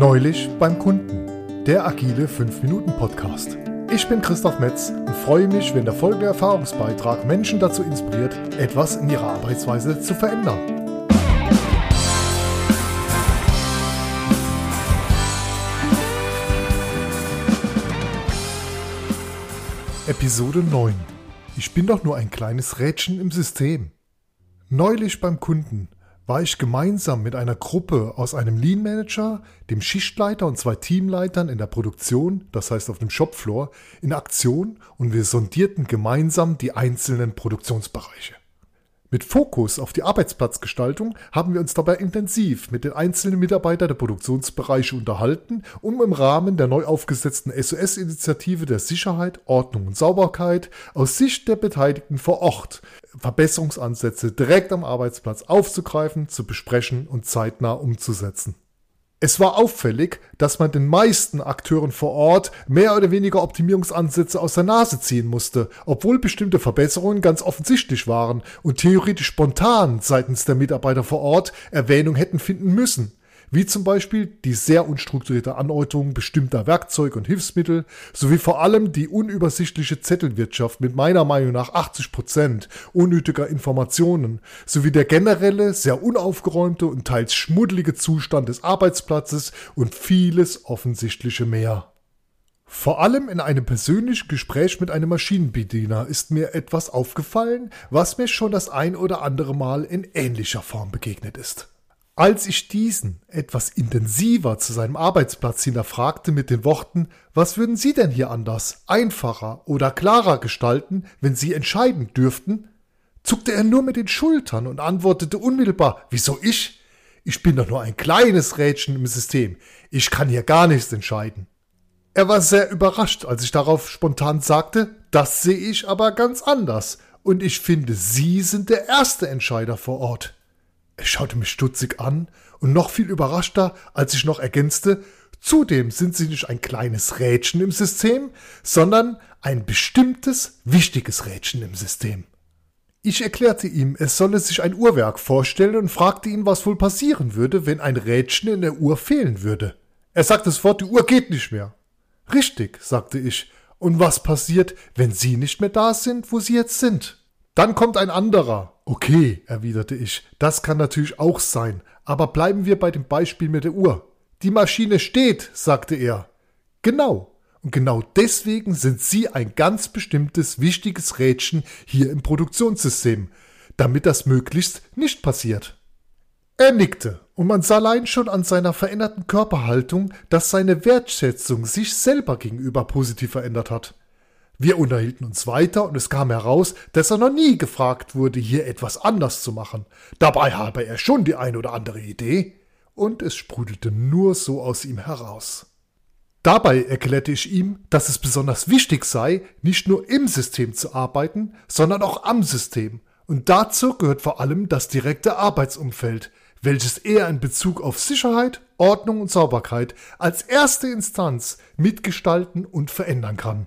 Neulich beim Kunden, der agile 5-Minuten-Podcast. Ich bin Christoph Metz und freue mich, wenn der folgende Erfahrungsbeitrag Menschen dazu inspiriert, etwas in ihrer Arbeitsweise zu verändern. Episode 9. Ich bin doch nur ein kleines Rädchen im System. Neulich beim Kunden war ich gemeinsam mit einer Gruppe aus einem Lean Manager, dem Schichtleiter und zwei Teamleitern in der Produktion, das heißt auf dem Shopfloor, in Aktion und wir sondierten gemeinsam die einzelnen Produktionsbereiche. Mit Fokus auf die Arbeitsplatzgestaltung haben wir uns dabei intensiv mit den einzelnen Mitarbeitern der Produktionsbereiche unterhalten, um im Rahmen der neu aufgesetzten SOS-Initiative der Sicherheit, Ordnung und Sauberkeit aus Sicht der Beteiligten vor Ort Verbesserungsansätze direkt am Arbeitsplatz aufzugreifen, zu besprechen und zeitnah umzusetzen. Es war auffällig, dass man den meisten Akteuren vor Ort mehr oder weniger Optimierungsansätze aus der Nase ziehen musste, obwohl bestimmte Verbesserungen ganz offensichtlich waren und theoretisch spontan seitens der Mitarbeiter vor Ort Erwähnung hätten finden müssen wie zum Beispiel die sehr unstrukturierte Anordnung bestimmter Werkzeuge und Hilfsmittel sowie vor allem die unübersichtliche Zettelwirtschaft mit meiner Meinung nach 80 Prozent unnötiger Informationen sowie der generelle, sehr unaufgeräumte und teils schmuddelige Zustand des Arbeitsplatzes und vieles offensichtliche mehr. Vor allem in einem persönlichen Gespräch mit einem Maschinenbediener ist mir etwas aufgefallen, was mir schon das ein oder andere Mal in ähnlicher Form begegnet ist. Als ich diesen etwas intensiver zu seinem Arbeitsplatz hinterfragte mit den Worten, was würden Sie denn hier anders, einfacher oder klarer gestalten, wenn Sie entscheiden dürften, zuckte er nur mit den Schultern und antwortete unmittelbar, wieso ich? Ich bin doch nur ein kleines Rädchen im System. Ich kann hier gar nichts entscheiden. Er war sehr überrascht, als ich darauf spontan sagte, das sehe ich aber ganz anders, und ich finde, Sie sind der erste Entscheider vor Ort. Er schaute mich stutzig an und noch viel überraschter, als ich noch ergänzte, zudem sind sie nicht ein kleines Rädchen im System, sondern ein bestimmtes, wichtiges Rädchen im System. Ich erklärte ihm, es solle sich ein Uhrwerk vorstellen und fragte ihn, was wohl passieren würde, wenn ein Rädchen in der Uhr fehlen würde. Er sagte sofort, die Uhr geht nicht mehr. Richtig, sagte ich. Und was passiert, wenn Sie nicht mehr da sind, wo Sie jetzt sind? Dann kommt ein anderer. Okay, erwiderte ich, das kann natürlich auch sein, aber bleiben wir bei dem Beispiel mit der Uhr. Die Maschine steht, sagte er. Genau. Und genau deswegen sind Sie ein ganz bestimmtes wichtiges Rädchen hier im Produktionssystem, damit das möglichst nicht passiert. Er nickte, und man sah allein schon an seiner veränderten Körperhaltung, dass seine Wertschätzung sich selber gegenüber positiv verändert hat. Wir unterhielten uns weiter und es kam heraus, dass er noch nie gefragt wurde, hier etwas anders zu machen. Dabei habe er schon die eine oder andere Idee und es sprudelte nur so aus ihm heraus. Dabei erklärte ich ihm, dass es besonders wichtig sei, nicht nur im System zu arbeiten, sondern auch am System. Und dazu gehört vor allem das direkte Arbeitsumfeld, welches er in Bezug auf Sicherheit, Ordnung und Sauberkeit als erste Instanz mitgestalten und verändern kann.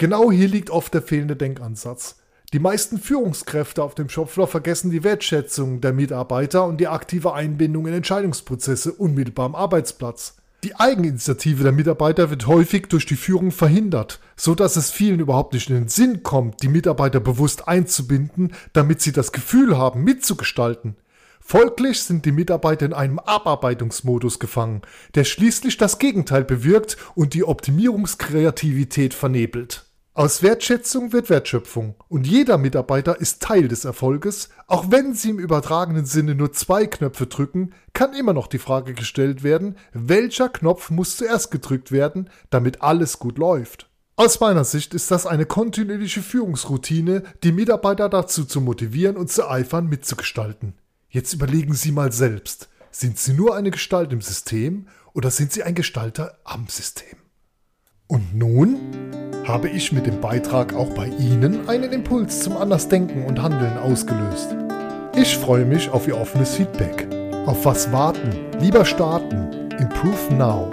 Genau hier liegt oft der fehlende Denkansatz. Die meisten Führungskräfte auf dem Shopfloor vergessen die Wertschätzung der Mitarbeiter und die aktive Einbindung in Entscheidungsprozesse unmittelbar am Arbeitsplatz. Die Eigeninitiative der Mitarbeiter wird häufig durch die Führung verhindert, so dass es vielen überhaupt nicht in den Sinn kommt, die Mitarbeiter bewusst einzubinden, damit sie das Gefühl haben, mitzugestalten. Folglich sind die Mitarbeiter in einem Abarbeitungsmodus gefangen, der schließlich das Gegenteil bewirkt und die Optimierungskreativität vernebelt. Aus Wertschätzung wird Wertschöpfung und jeder Mitarbeiter ist Teil des Erfolges, auch wenn sie im übertragenen Sinne nur zwei Knöpfe drücken, kann immer noch die Frage gestellt werden, welcher Knopf muss zuerst gedrückt werden, damit alles gut läuft. Aus meiner Sicht ist das eine kontinuierliche Führungsroutine, die Mitarbeiter dazu zu motivieren und zu eifern mitzugestalten. Jetzt überlegen Sie mal selbst, sind Sie nur eine Gestalt im System oder sind Sie ein Gestalter am System? Und nun habe ich mit dem Beitrag auch bei Ihnen einen Impuls zum Andersdenken und Handeln ausgelöst. Ich freue mich auf Ihr offenes Feedback. Auf was warten? Lieber starten. Improve now.